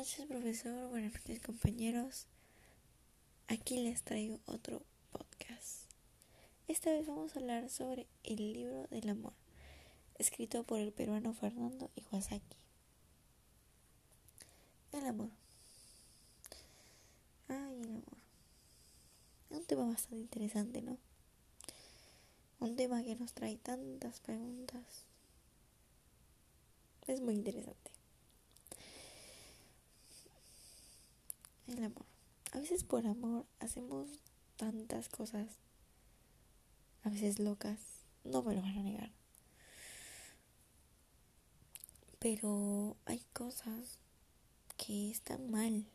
noches, profesor. Buenas noches, compañeros. Aquí les traigo otro podcast. Esta vez vamos a hablar sobre el libro del amor, escrito por el peruano Fernando Iwasaki. El amor. Ay, el amor. Es un tema bastante interesante, ¿no? Un tema que nos trae tantas preguntas. Es muy interesante. El amor. A veces por amor hacemos tantas cosas. A veces locas. No me lo van a negar. Pero hay cosas que están mal.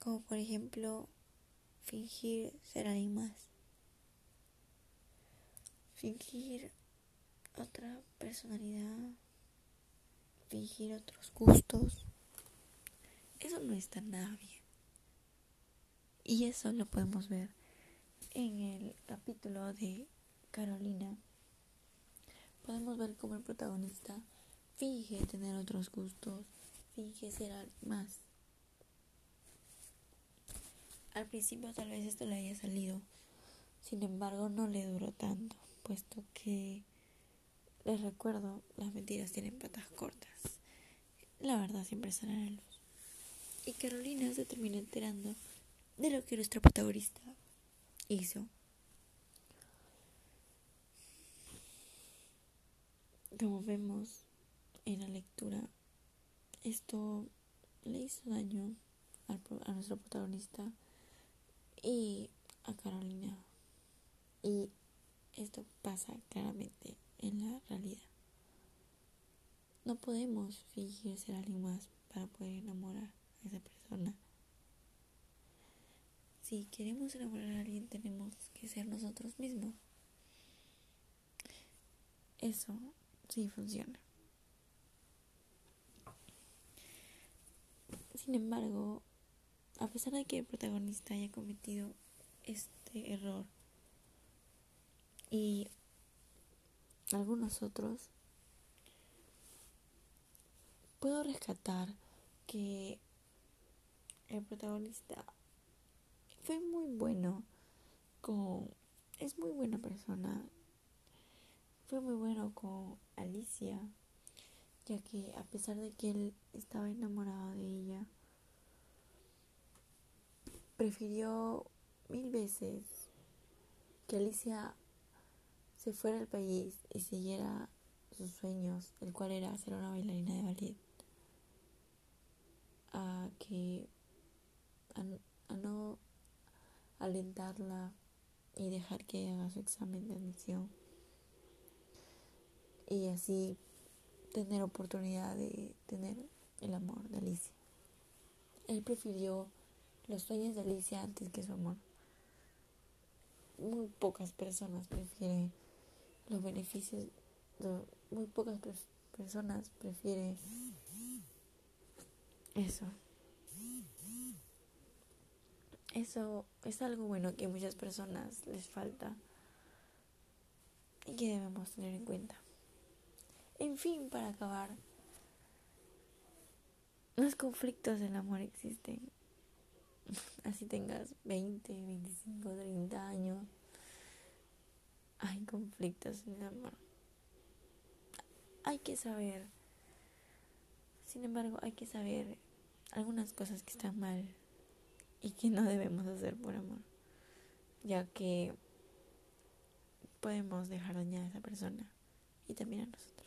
Como por ejemplo fingir ser alguien más. Fingir otra personalidad. Fingir otros gustos eso no está nada bien. Y eso lo podemos ver en el capítulo de Carolina. Podemos ver cómo el protagonista finge tener otros gustos, finge ser más. Al principio tal vez esto le haya salido, sin embargo no le duró tanto, puesto que, les recuerdo, las mentiras tienen patas cortas. La verdad siempre a la luz. Y Carolina se termina enterando de lo que nuestra protagonista hizo. Como vemos en la lectura, esto le hizo daño a nuestro protagonista y a Carolina. Y esto pasa claramente en la realidad. No podemos fingir ser alguien más para poder enamorar esa persona. Si queremos enamorar a alguien tenemos que ser nosotros mismos. Eso sí funciona. Sin embargo, a pesar de que el protagonista haya cometido este error y algunos otros, puedo rescatar que el protagonista fue muy bueno con es muy buena persona. Fue muy bueno con Alicia ya que a pesar de que él estaba enamorado de ella prefirió mil veces que Alicia se fuera al país y siguiera sus sueños, el cual era ser una bailarina de ballet, a que a, no alentarla y dejar que haga su examen de admisión y así tener oportunidad de tener el amor de Alicia. Él prefirió los sueños de Alicia antes que su amor. Muy pocas personas prefieren los beneficios, muy pocas personas prefieren eso. Eso es algo bueno que a muchas personas les falta y que debemos tener en cuenta. En fin, para acabar, los conflictos del amor existen. Así tengas 20, 25, 30 años, hay conflictos en el amor. Hay que saber, sin embargo, hay que saber algunas cosas que están mal y que no debemos hacer por amor, ya que podemos dejar dañar a esa persona y también a nosotros.